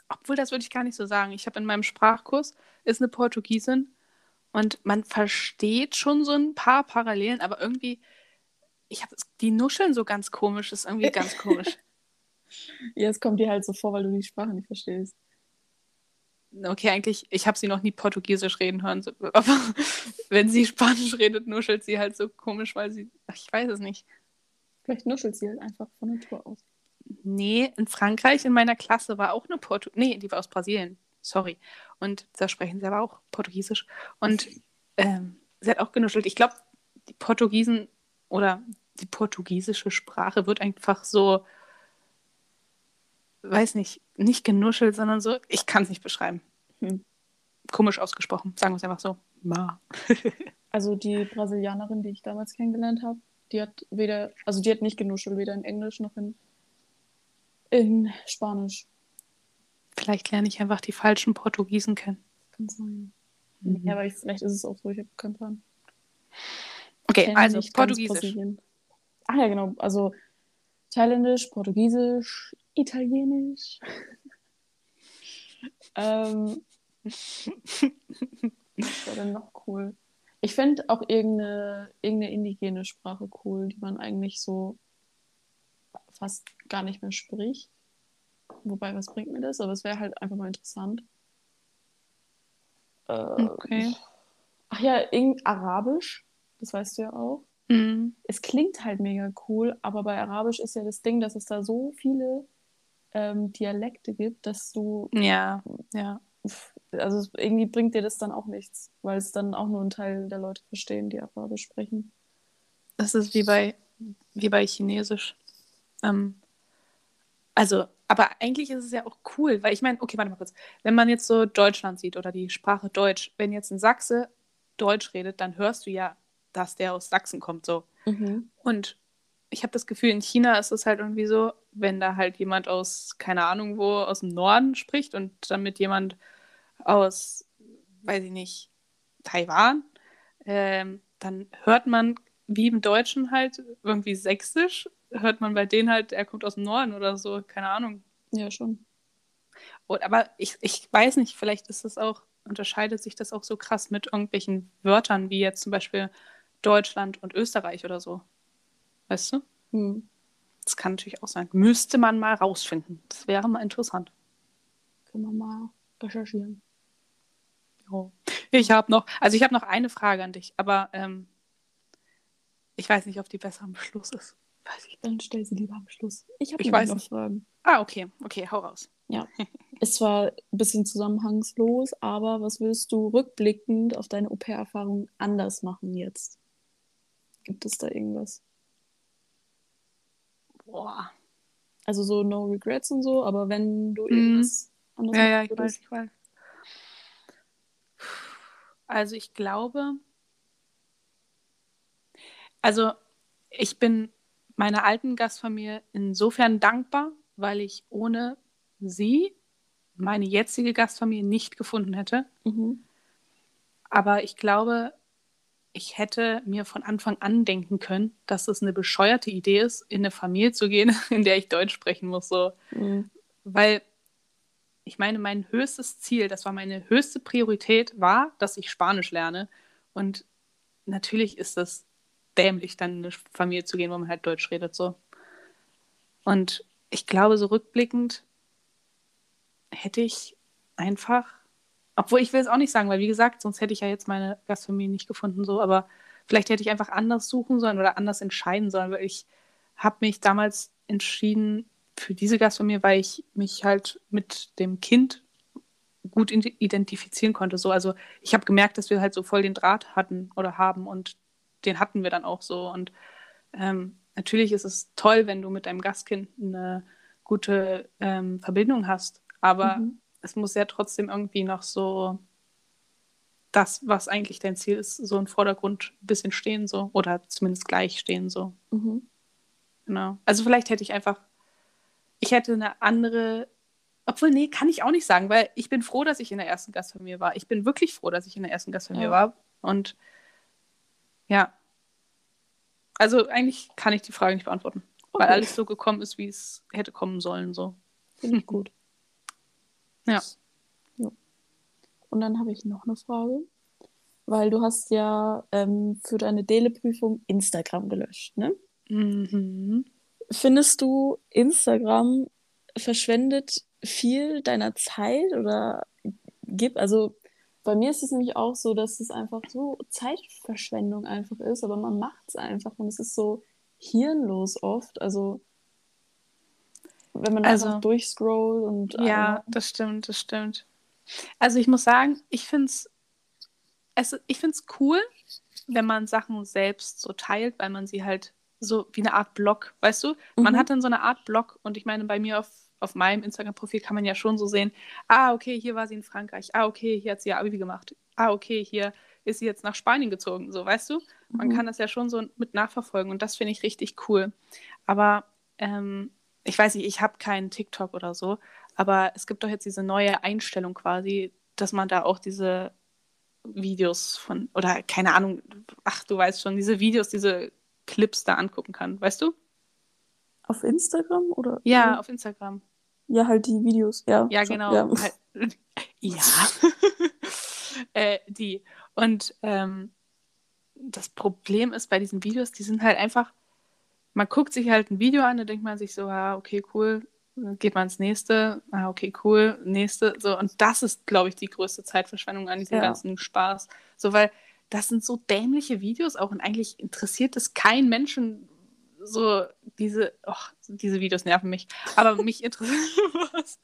Obwohl, das würde ich gar nicht so sagen. Ich habe in meinem Sprachkurs, ist eine Portugiesin und man versteht schon so ein paar Parallelen, aber irgendwie, ich habe die nuscheln so ganz komisch, ist irgendwie ganz komisch. Ja, es kommt dir halt so vor, weil du die Sprache nicht verstehst. Okay, eigentlich, ich habe sie noch nie Portugiesisch reden hören, *laughs* aber wenn sie Spanisch redet, nuschelt sie halt so komisch, weil sie, ach, ich weiß es nicht. Vielleicht nuschelt sie halt einfach von Natur aus. Nee, in Frankreich in meiner Klasse war auch eine Portu... Nee, die war aus Brasilien. Sorry. Und da sprechen sie aber auch Portugiesisch. Und ähm, sie hat auch genuschelt. Ich glaube, die Portugiesen oder die portugiesische Sprache wird einfach so, weiß nicht, nicht genuschelt, sondern so, ich kann es nicht beschreiben. Hm. Komisch ausgesprochen, sagen wir es einfach so. Ma. *laughs* Also die Brasilianerin, die ich damals kennengelernt habe, die hat weder, also die hat nicht genuschelt, weder in Englisch noch in, in Spanisch. Vielleicht lerne ich einfach die falschen Portugiesen kennen. Kann sein. Mhm. Ja, aber ich, vielleicht ist es auch so, ich habe keinen Plan. Okay, also Portugiesisch. Ach ja, genau. Also Thailändisch, Portugiesisch, Italienisch. ähm, was wäre denn noch cool? Ich fände auch irgendeine, irgendeine indigene Sprache cool, die man eigentlich so fast gar nicht mehr spricht. Wobei, was bringt mir das? Aber es wäre halt einfach mal interessant. Äh, Okay. Ach ja, irgend Arabisch, das weißt du ja auch. Mhm. Es klingt halt mega cool, aber bei Arabisch ist ja das Ding, dass es da so viele ähm, Dialekte gibt, dass du, Ja, ja. also irgendwie bringt dir das dann auch nichts, weil es dann auch nur ein Teil der Leute verstehen, die Arabisch sprechen. Das ist wie bei, wie bei Chinesisch. Ähm, also, aber eigentlich ist es ja auch cool, weil ich meine, okay, warte mal kurz. Wenn man jetzt so Deutschland sieht oder die Sprache Deutsch, wenn jetzt ein Sachse Deutsch redet, dann hörst du ja, dass der aus Sachsen kommt, so. Und ich habe das Gefühl, in China ist es halt irgendwie so, wenn da halt jemand aus, keine Ahnung wo, aus dem Norden spricht und dann mit jemand aus, weiß ich nicht, Taiwan, ähm, dann hört man, wie im Deutschen halt, irgendwie sächsisch, hört man bei denen halt, er kommt aus dem Norden oder so, keine Ahnung. Ja, schon. Und, aber ich, ich weiß nicht, vielleicht ist das auch, unterscheidet sich das auch so krass mit irgendwelchen Wörtern, wie jetzt zum Beispiel Deutschland und Österreich oder so. Weißt du? Hm. Das kann natürlich auch sein. Müsste man mal rausfinden. Das wäre mal interessant. Können wir mal recherchieren. Jo. Ich habe noch, also ich habe noch eine Frage an dich, aber ähm, ich weiß nicht, ob die besser am Schluss ist. Weiß ich. Dann stell sie lieber am Schluss. Ich habe noch nicht. Fragen. Ah, okay, okay, hau raus. *laughs* Ist zwar ein bisschen zusammenhangslos, aber was würdest du rückblickend auf deine Au-pair-Erfahrung anders machen jetzt? Gibt es da irgendwas? Boah. Also so no regrets und so, aber wenn du Mhm. irgendwas anders Ja, ja, machen ich weiß, ich weiß. Also ich glaube, Also ich bin meiner alten Gastfamilie insofern dankbar, weil ich ohne sie meine jetzige Gastfamilie nicht gefunden hätte. Mhm. Aber ich glaube, ich hätte mir von Anfang an denken können, dass es eine bescheuerte Idee ist, in eine Familie zu gehen, *laughs* in der ich Deutsch sprechen muss. So. Mhm. Weil ich meine, mein höchstes Ziel, das war meine höchste Priorität, war, dass ich Spanisch lerne. Und natürlich ist es dämlich, dann in eine Familie zu gehen, wo man halt Deutsch redet. So. Und ich glaube, so rückblickend hätte ich einfach, obwohl ich will es auch nicht sagen, weil wie gesagt, sonst hätte ich ja jetzt meine Gastfamilie nicht gefunden, so, aber vielleicht hätte ich einfach anders suchen sollen oder anders entscheiden sollen, weil ich habe mich damals entschieden für diese Gastfamilie, weil ich mich halt mit dem Kind gut identifizieren konnte. So, also ich habe gemerkt, dass wir halt so voll den Draht hatten oder haben und den hatten wir dann auch so. Und ähm, natürlich ist es toll, wenn du mit deinem Gastkind eine gute ähm, Verbindung hast, aber mhm. Es muss ja trotzdem irgendwie noch so das, was eigentlich dein Ziel ist, so im Vordergrund ein bisschen stehen so oder zumindest gleich stehen so. Mhm. Genau. Also vielleicht hätte ich einfach, ich hätte eine andere obwohl, nee, kann ich auch nicht sagen, weil ich bin froh, dass ich in der ersten Gastfamilie war. Ich bin wirklich froh, dass ich in der ersten Gastfamilie ja. war. Und ja. Also eigentlich kann ich die Frage nicht beantworten. Okay. Weil alles so gekommen ist, wie es hätte kommen sollen. So. Finde ich gut. Ja. ja. Und dann habe ich noch eine Frage. Weil du hast ja ähm, für deine Dele-Prüfung Instagram gelöscht, ne? Mhm. Findest du, Instagram verschwendet viel deiner Zeit oder gibt, also bei mir ist es nämlich auch so, dass es einfach so Zeitverschwendung einfach ist, aber man macht es einfach und es ist so hirnlos oft. Also wenn man also, einfach durchscrollt und. Ja, das stimmt, das stimmt. Also ich muss sagen, ich finde es, ich finde es cool, wenn man Sachen selbst so teilt, weil man sie halt so wie eine Art Blog, weißt du? Man mhm. hat dann so eine Art Blog und ich meine, bei mir auf auf meinem Instagram-Profil kann man ja schon so sehen, ah, okay, hier war sie in Frankreich, ah, okay, hier hat sie ja Abi gemacht, ah, okay, hier ist sie jetzt nach Spanien gezogen, so, weißt du? Man mhm. kann das ja schon so mit nachverfolgen und das finde ich richtig cool. Aber ähm, ich weiß nicht, ich habe keinen TikTok oder so, aber es gibt doch jetzt diese neue Einstellung quasi, dass man da auch diese Videos von, oder keine Ahnung, ach, du weißt schon, diese Videos, diese Clips da angucken kann, weißt du? Auf Instagram oder? Ja, auf Instagram. Ja, halt die Videos, ja. Ja, genau. Ja, halt, *laughs* ja. *laughs* äh, die. Und ähm, das Problem ist bei diesen Videos, die sind halt einfach, man guckt sich halt ein Video an, da denkt man sich so, ah, okay, cool, geht man ins nächste, ah, okay, cool, nächste, so. Und das ist, glaube ich, die größte Zeitverschwendung an diesem ja. ganzen Spaß. So, weil das sind so dämliche Videos auch und eigentlich interessiert es keinen Menschen, so diese, oh, diese Videos nerven mich, aber *laughs* mich interessiert was.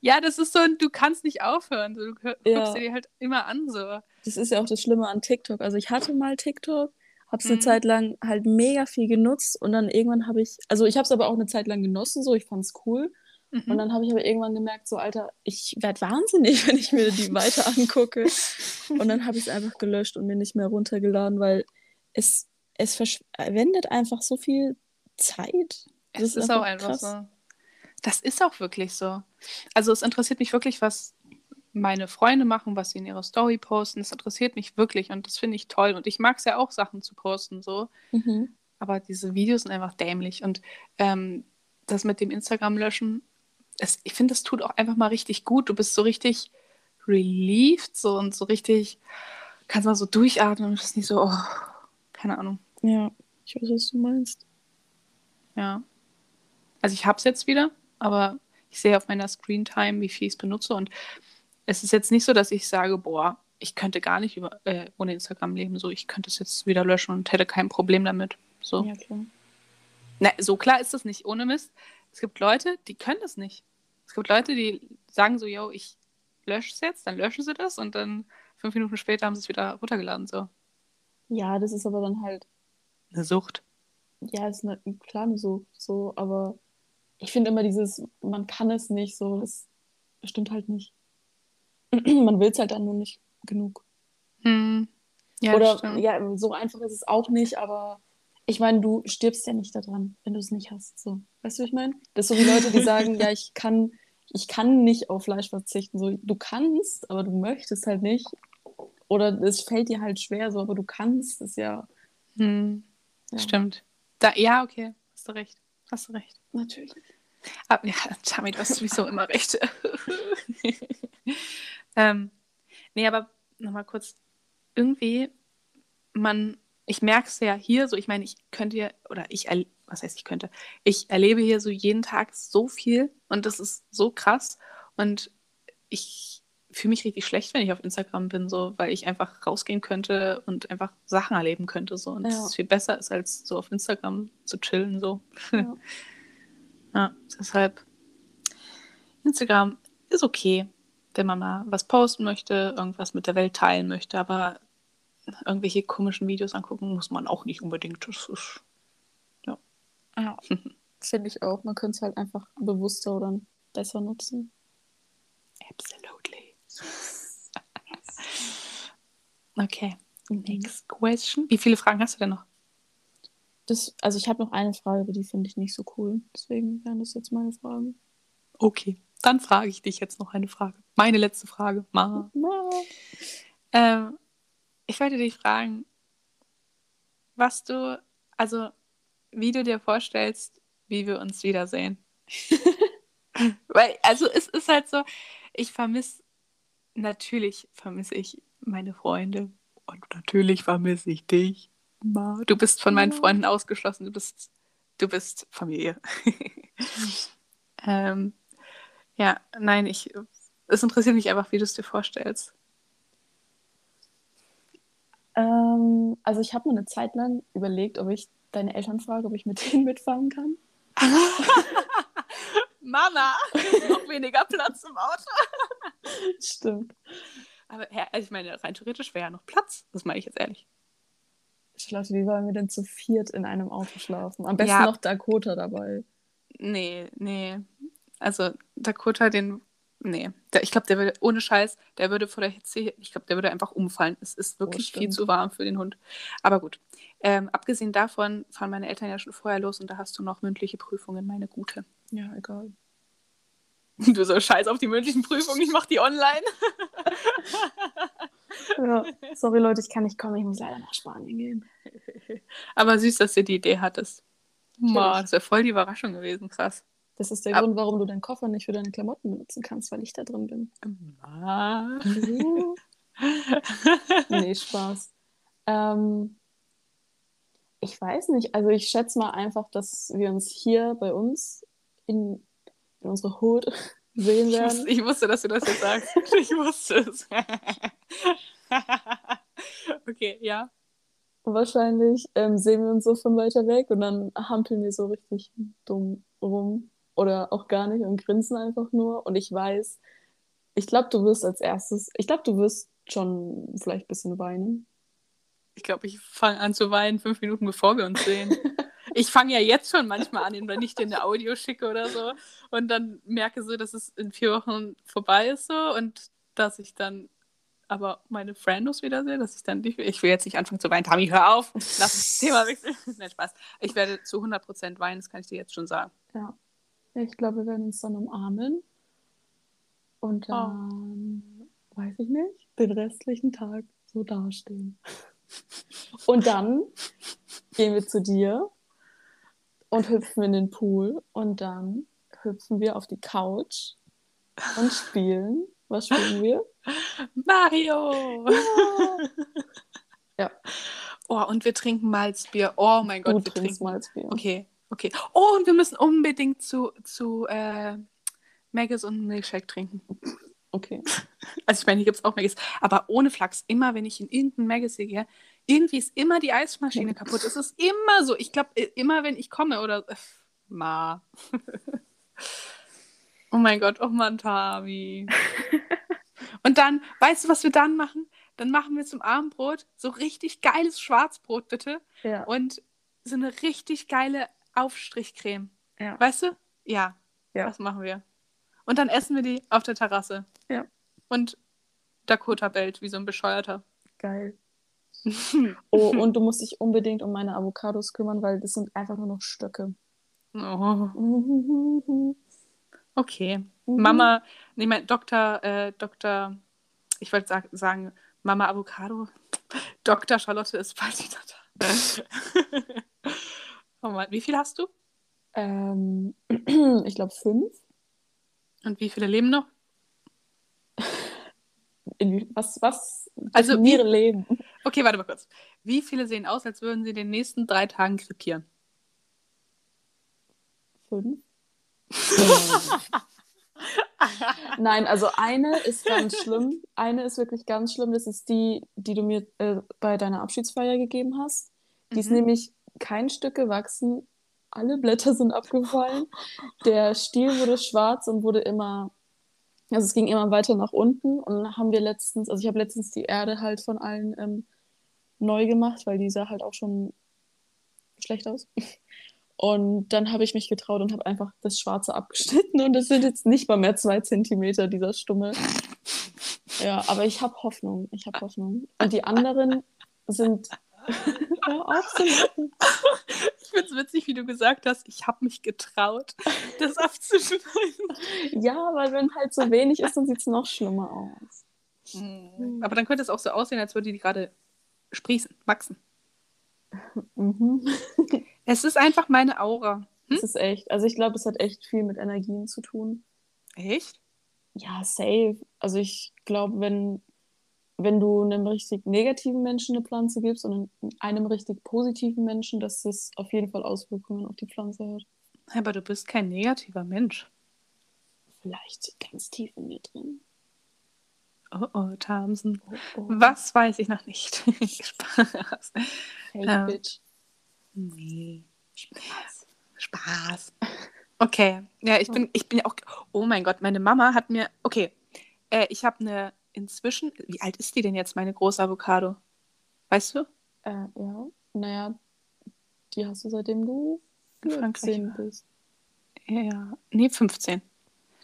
Ja, das ist so, du kannst nicht aufhören. Du guckst ja. dir halt immer an so. Das ist ja auch das Schlimme an TikTok. Also ich hatte mal TikTok, habe es mhm. eine Zeit lang halt mega viel genutzt und dann irgendwann habe ich, also ich habe es aber auch eine Zeit lang genossen, so ich fand es cool. Mhm. Und dann habe ich aber irgendwann gemerkt, so Alter, ich werde wahnsinnig, *laughs* wenn ich mir die weiter angucke. und dann habe ich es einfach gelöscht und mir nicht mehr runtergeladen, weil es es verschwendet einfach so viel Zeit. Das es ist, ist auch einfach krass. so. Das ist auch wirklich so. Also es interessiert mich wirklich, was meine Freunde machen, was sie in ihrer Story posten. Das interessiert mich wirklich und das finde ich toll. Und ich mag es ja auch, Sachen zu posten, so. Mhm. Aber diese Videos sind einfach dämlich. Und ähm, das mit dem Instagram löschen, es, ich finde, das tut auch einfach mal richtig gut. Du bist so richtig relieved so und so richtig, kannst mal so durchatmen und bist nicht so, oh, keine Ahnung. Ja, ich weiß, was du meinst. Ja. Also ich habe es jetzt wieder, aber ich sehe auf meiner Screen-Time, wie viel ich es benutze. Und es ist jetzt nicht so, dass ich sage, boah, ich könnte gar nicht über, äh, ohne Instagram leben. So, ich könnte es jetzt wieder löschen und hätte kein Problem damit. So. Ja, klar. Na, so klar ist das nicht, ohne Mist. Es gibt Leute, die können das nicht. Es gibt Leute, die sagen so, yo, ich lösche es jetzt, dann löschen sie das und dann fünf Minuten später haben sie es wieder runtergeladen. So. Ja, das ist aber dann halt. Eine Sucht. Ja, ist eine kleine Sucht, so, aber ich finde immer dieses, man kann es nicht, so, das stimmt halt nicht. *clears throat* man will es halt dann nur nicht genug. Hm. Ja, Oder ja, so einfach ist es auch nicht, aber ich meine, du stirbst ja nicht daran, wenn du es nicht hast. So. Weißt du, was ich meine? Das ist so wie Leute, die sagen, *laughs* ja, ich kann, ich kann nicht auf Fleisch verzichten. So, du kannst, aber du möchtest halt nicht. Oder es fällt dir halt schwer, so, aber du kannst es ja. Hm. Ja. Stimmt. Da, ja, okay, hast du recht. Hast du recht. Natürlich. Aber, ja, Tammy, du hast sowieso immer recht. *laughs* *laughs* ähm, nee, aber nochmal kurz. Irgendwie, man ich merke es ja hier so, ich meine, ich könnte ja, oder ich, was heißt ich könnte, ich erlebe hier so jeden Tag so viel und das ist so krass und ich fühle mich richtig schlecht, wenn ich auf Instagram bin, so, weil ich einfach rausgehen könnte und einfach Sachen erleben könnte, so, und ja. das viel besser ist, als so auf Instagram zu chillen, so. Ja, *laughs* ja deshalb, Instagram ist okay, wenn man mal was posten möchte, irgendwas mit der Welt teilen möchte, aber irgendwelche komischen Videos angucken muss man auch nicht unbedingt. Das ist, ja. Ja, *laughs* finde ich auch. Man könnte es halt einfach bewusster oder besser nutzen. Absolutely. *laughs* okay. Next question. Wie viele Fragen hast du denn noch? Das, also ich habe noch eine Frage, aber die finde ich nicht so cool. Deswegen wären das jetzt meine Fragen. Okay, dann frage ich dich jetzt noch eine Frage. Meine letzte Frage. Ma. Ma. Ähm, ich wollte dich fragen, was du, also wie du dir vorstellst, wie wir uns wiedersehen. *laughs* Weil, also es ist halt so, ich vermisse, natürlich vermisse ich meine Freunde und natürlich vermisse ich dich. Du bist von meinen Freunden ausgeschlossen, du bist, du bist Familie. *laughs* *laughs* ähm, ja, nein, ich, es interessiert mich einfach, wie du es dir vorstellst. Ähm, also ich habe mir eine Zeit lang überlegt, ob ich deine Eltern frage, ob ich mit denen mitfahren kann. *laughs* Mama, noch weniger Platz im Auto. Stimmt. Aber ja, also ich meine, rein theoretisch wäre ja noch Platz. Das meine ich jetzt ehrlich. Charlotte, wie wollen wir denn zu viert in einem Auto schlafen? Am besten ja. noch Dakota dabei. Nee, nee. Also Dakota, den Nee, der, ich glaube, der würde, ohne Scheiß, der würde vor der Hitze, ich glaube, der würde einfach umfallen. Es ist wirklich oh, viel zu warm für den Hund. Aber gut. Ähm, abgesehen davon fahren meine Eltern ja schon vorher los und da hast du noch mündliche Prüfungen, meine Gute. Ja, egal. *laughs* Du so scheiß auf die mündlichen Prüfungen, ich mach die online. *laughs* ja, sorry Leute, ich kann nicht kommen, ich muss leider nach Spanien gehen. *laughs* Aber süß, dass du die Idee hattest. Boah, das wäre voll die Überraschung gewesen, krass. Das ist der Ab Grund, warum du deinen Koffer nicht für deine Klamotten benutzen kannst, weil ich da drin bin. nee, Spaß. Ähm, ich weiß nicht. Also ich schätze mal einfach, dass wir uns hier bei uns in, in unserer Hood *laughs* sehen werden. Ich wusste, ich wusste, dass du das jetzt sagst. Ich wusste es. *laughs* okay, ja. Wahrscheinlich ähm, sehen wir uns so von weiter weg und dann hampeln wir so richtig dumm rum oder auch gar nicht und grinsen einfach nur. Und ich weiß, ich glaube, du wirst als erstes, ich glaube, du wirst schon vielleicht ein bisschen weinen. Ich glaube, ich fange an zu weinen fünf Minuten bevor wir uns sehen. *laughs* ich fange ja jetzt schon manchmal an, wenn ich dir eine Audio schicke oder so und dann merke so, dass es in vier Wochen vorbei ist so und dass ich dann aber meine Friendos wiedersehe, dass ich dann nicht, ich will jetzt nicht anfangen zu weinen. Tami, hör auf, lass das Thema *laughs* wechseln. Nein, Spaß. Ich werde zu 100% weinen, das kann ich dir jetzt schon sagen. Ja. Ich glaube, wir werden uns dann umarmen. Und oh. dann, oh. weiß ich nicht, den restlichen Tag so dastehen. *laughs* Und dann gehen wir zu dir und hüpfen in den Pool. Und dann hüpfen wir auf die Couch und spielen. Was spielen wir? Mario! Ja. *laughs* Oh, und wir trinken Malzbier. Oh mein Gott, du wir trinken Malzbier. Okay. Okay. Oh, und wir müssen unbedingt zu, zu äh, Maggis und Milkshake trinken. Okay. *laughs* Also ich meine, hier gibt es auch Maggis. Aber ohne Flachs, immer wenn ich in irgendein Maggis gehe, irgendwie ist immer die Eismaschine kaputt. Es ist immer so. Ich glaube, immer wenn ich komme oder... Ma. *laughs* oh mein Gott, oh Mann, Tami. *laughs* und dann, weißt du, was wir dann machen? Dann machen wir zum Abendbrot so richtig geiles Schwarzbrot, bitte. Ja. Und so eine richtig geile Aufstrichcreme. Ja. Weißt du? Ja. ja. Das machen wir. Und dann essen wir die auf der Terrasse. Ja. Und Dakota bellt wie so ein Bescheuerter. Geil. *laughs* Oh, und du musst dich unbedingt um meine Avocados kümmern, weil das sind einfach nur noch Stöcke. Oh. Okay. Mhm. Mama, nee, mein Doktor, äh, Doktor, ich wollte sag, sagen, Mama Avocado. Dr. Charlotte ist bald wieder da. *laughs* Mann, wie viel hast du? Ähm, *clears throat* ich glaube fünf. Und wie viele leben noch? In, was, was? Also wie, Leben. Okay, warte mal kurz. Wie viele sehen aus, als würden sie in den nächsten drei Tagen krepieren? Fünf. *laughs* Nein, also eine ist ganz schlimm. Eine ist wirklich ganz schlimm. Das ist die, die du mir äh, bei deiner Abschiedsfeier gegeben hast. Die mhm. ist nämlich kein Stück gewachsen. Alle Blätter sind abgefallen. Der Stiel wurde schwarz und wurde immer, also es ging immer weiter nach unten. Und dann haben wir letztens, also ich habe letztens die Erde halt von allen ähm, neu gemacht, weil die sah halt auch schon schlecht aus. Und dann habe ich mich getraut und habe einfach das Schwarze abgeschnitten und es sind jetzt nicht mal mehr zwei Zentimeter dieser Stummel. Ja, aber ich habe Hoffnung. Ich habe Hoffnung. Und die anderen sind. Hör auf zu lachen. Ich finde es witzig, wie du gesagt hast, ich habe mich getraut, das abzuschneiden. Ja, weil wenn halt so wenig ist, dann sieht es noch schlimmer aus. Mhm. Aber dann könnte es auch so aussehen, als würde die gerade sprießen, wachsen. Mhm. Es ist einfach meine Aura. Hm? Es ist echt. Also ich glaube, es hat echt viel mit Energien zu tun. Echt? Ja, safe. Also ich glaube, wenn, wenn du einem richtig negativen Menschen eine Pflanze gibst und einem richtig positiven Menschen, dass das auf jeden Fall Auswirkungen auf die Pflanze hat. Aber du bist kein negativer Mensch. Vielleicht ganz tief in mir drin. Oh oh, Tamsen. Oh, oh. Was weiß ich noch nicht. *laughs* Spaß. Fake ähm, bitch. Nee. Spaß. Spaß. Okay. Ja, ich bin, ich bin ja auch. Oh mein Gott, meine Mama hat mir. Okay. Äh, ich habe eine inzwischen. Wie alt ist die denn jetzt, meine große Avocado? Weißt du? Äh, ja. Naja, die hast du seitdem du 14 bist. Ja. Nee, 15.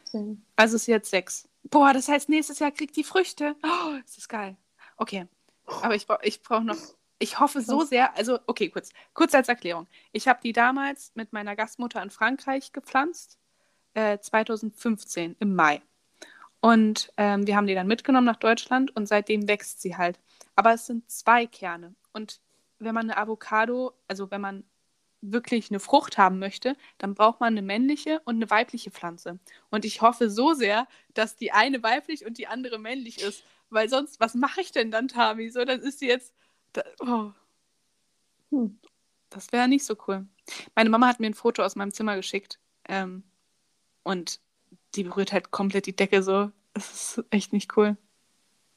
10. Also ist sie jetzt 6. Boah, das heißt, nächstes Jahr kriegt die Früchte. Oh, ist das geil. Okay. Aber ich, ich brauche noch ich hoffe so sehr, also okay, kurz, kurz als Erklärung. Ich habe die damals mit meiner Gastmutter in Frankreich gepflanzt, äh, 2015 im Mai. Und ähm, wir haben die dann mitgenommen nach Deutschland und seitdem wächst sie halt. Aber es sind zwei Kerne. Und wenn man eine Avocado, also wenn man wirklich eine Frucht haben möchte, dann braucht man eine männliche und eine weibliche Pflanze. Und ich hoffe so sehr, dass die eine weiblich und die andere männlich ist. Weil sonst, was mache ich denn dann, Tami? So, dann ist sie jetzt da, oh. hm. Das wäre nicht so cool. Meine Mama hat mir ein Foto aus meinem Zimmer geschickt. Ähm, und die berührt halt komplett die Decke so. Das ist echt nicht cool.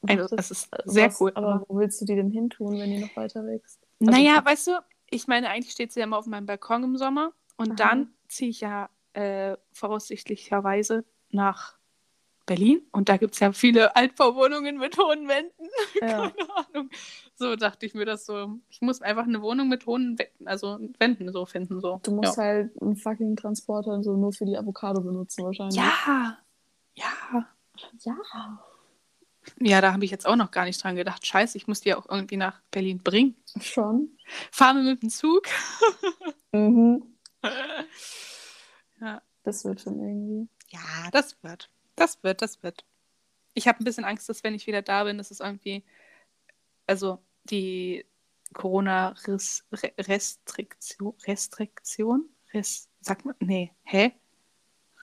Also, das, ist sehr was, cool. Aber wo willst du die denn hin tun, wenn die noch weiter wächst? Also naja, weißt du, ich meine, eigentlich steht sie ja immer auf meinem Balkon im Sommer. Und Aha. dann ziehe ich ja äh, voraussichtlicherweise nach Berlin und da gibt es ja viele Altbauwohnungen mit hohen Wänden. *laughs* Ja. Keine Ahnung. So dachte ich mir das so. Ich muss einfach eine Wohnung mit hohen Wänden, also Wänden so finden. So. Du musst ja. halt einen fucking Transporter so nur für die Avocado benutzen wahrscheinlich. Ja. Ja. Ja. Ja, da habe ich jetzt auch noch gar nicht dran gedacht. Scheiße, ich muss die ja auch irgendwie nach Berlin bringen. Schon. Fahren wir mit dem Zug. *laughs* mhm. ja. Das wird schon irgendwie. Ja, das wird. Das wird, das wird. Ich habe ein bisschen Angst, dass wenn ich wieder da bin, dass es irgendwie, also die Corona-Restriktion, Restriktion, Rest, sagt man, nee, hä?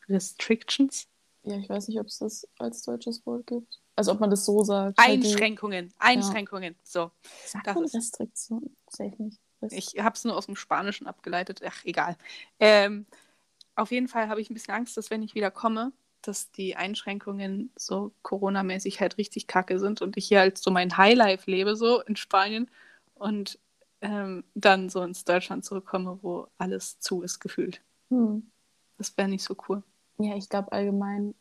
Restrictions? Ja, ich weiß nicht, ob es das als deutsches Wort gibt. Also ob man das so sagt. Einschränkungen. Einschränkungen, ja. so. Sagt das man ist... Restriktion? Safe nicht. Ich habe es nur aus dem Spanischen abgeleitet. Ach, egal. Ähm, auf jeden Fall habe ich ein bisschen Angst, dass wenn ich wieder komme, dass die Einschränkungen so Corona-mäßig halt richtig kacke sind und ich hier halt so mein Highlife lebe, so in Spanien und ähm, dann so ins Deutschland zurückkomme, wo alles zu ist, gefühlt. Hm. Das wäre nicht so cool. Ja, ich glaube allgemein,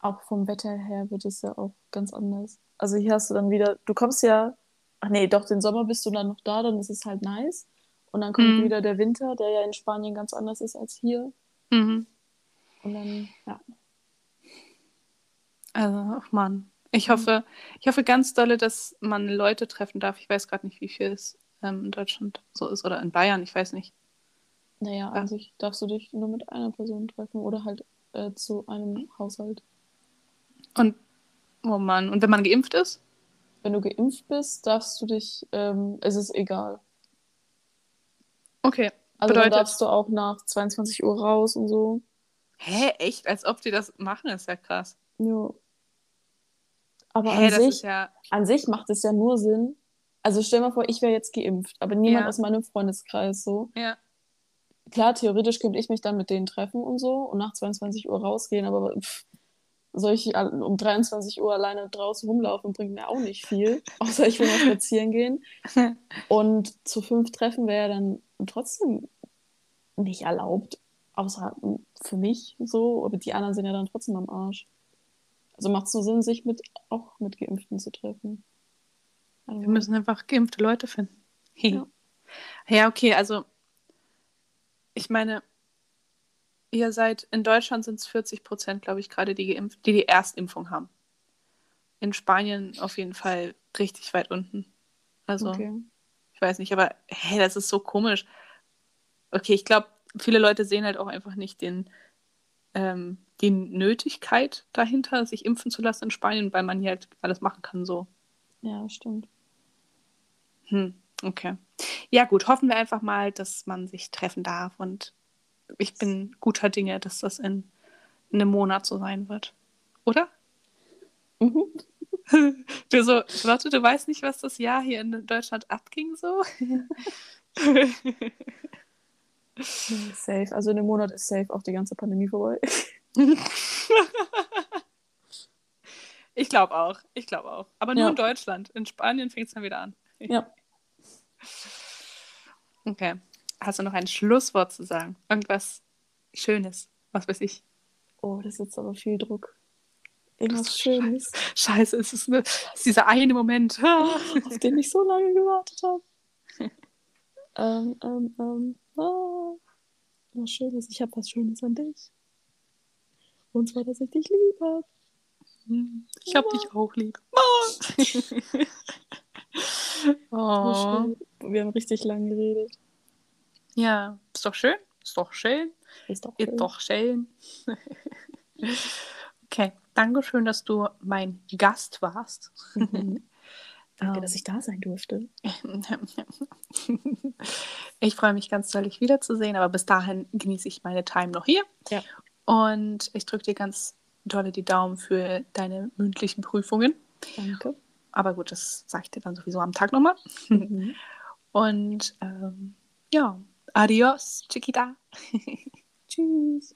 auch vom Wetter her wird es ja auch ganz anders. Also hier hast du dann wieder, du kommst ja, ach nee, doch, den Sommer bist du dann noch da, dann ist es halt nice. Und dann kommt mhm. wieder der Winter, der ja in Spanien ganz anders ist als hier. Mhm. Und dann, ja. Also, ach Mann. Ich hoffe, ich hoffe ganz dolle, dass man Leute treffen darf. Ich weiß gerade nicht, wie viel es ähm, in Deutschland so ist oder in Bayern, ich weiß nicht. Naja, an sich darfst du dich nur mit einer Person treffen oder halt äh, zu einem Haushalt. Und, oh Mann, und wenn man geimpft ist? Wenn du geimpft bist, darfst du dich, ähm, es ist egal. Okay. Also dann Bedeutet- darfst du auch nach 22 Uhr raus und so. Hä, echt? Als ob die das machen, ist ja krass. Ja. Aber Hä, an, sich, ja. an sich macht es ja nur Sinn. Also stell mal vor, ich wäre jetzt geimpft, aber niemand Ja. aus meinem Freundeskreis so. Ja. Klar, theoretisch könnte ich mich dann mit denen treffen und so und nach 22 Uhr rausgehen, aber pff, soll ich um 23 Uhr alleine draußen rumlaufen, bringt mir auch nicht viel. *laughs* Außer ich will mal spazieren gehen. *laughs* Und zu fünf Treffen wäre ja dann trotzdem nicht erlaubt. Außer für mich so, aber die anderen sind ja dann trotzdem am Arsch. Also macht es nur Sinn, sich mit auch mit Geimpften zu treffen. Also, Wir müssen einfach geimpfte Leute finden. Ja. ja, okay, also ich meine, ihr seid, in Deutschland sind es 40 Prozent, glaube ich, gerade die geimpft, die die Erstimpfung haben. In Spanien auf jeden Fall richtig weit unten. Also, okay. ich weiß nicht, aber hey, das ist so komisch. Okay, ich glaube, viele Leute sehen halt auch einfach nicht den, ähm, die Nötigkeit dahinter, sich impfen zu lassen in Spanien, weil man hier halt alles machen kann so. Ja, stimmt. Hm, okay. Ja, gut, hoffen wir einfach mal, dass man sich treffen darf und ich bin guter Dinge, dass das in, in einem Monat so sein wird. Oder? Mhm. *laughs* Du so, warte, du weißt nicht, was das Jahr hier in Deutschland abging so? *laughs* Safe. Also in einem Monat ist safe auch die ganze Pandemie vorbei. *laughs* Ich glaube auch, ich glaube auch. Aber nur Ja. in Deutschland. In Spanien fängt es dann wieder an. Ja. Okay. Hast du noch ein Schlusswort zu sagen? Irgendwas Schönes? Was weiß ich? Oh, das ist jetzt aber viel Druck. Irgendwas Schönes, Scheiße, es ist, eine, es ist dieser eine Moment. auf den ich so lange gewartet habe. *laughs* ähm, ähm, ähm. Ah, was Schönes. Ich habe was Schönes an dich. Und zwar, dass ich dich lieb habe. Ich hab dich auch lieb. *laughs* oh. Wir haben richtig lange geredet. Ja, ist doch schön. Ist doch schön. Ist doch Ist schön. doch schön. *laughs* okay, danke schön, dass du mein Gast warst. Mhm. *laughs* Danke, Ähm. dass ich da sein durfte. *laughs* Ich freue mich ganz doll, dich wiederzusehen, aber bis dahin genieße ich meine Time noch hier. Ja. Und ich drücke dir ganz dolle die Daumen für deine mündlichen Prüfungen. Danke. Aber gut, das sage ich dir dann sowieso am Tag nochmal. Mhm. *laughs* Und ähm, ja, adios, Chiquita. *laughs* Tschüss.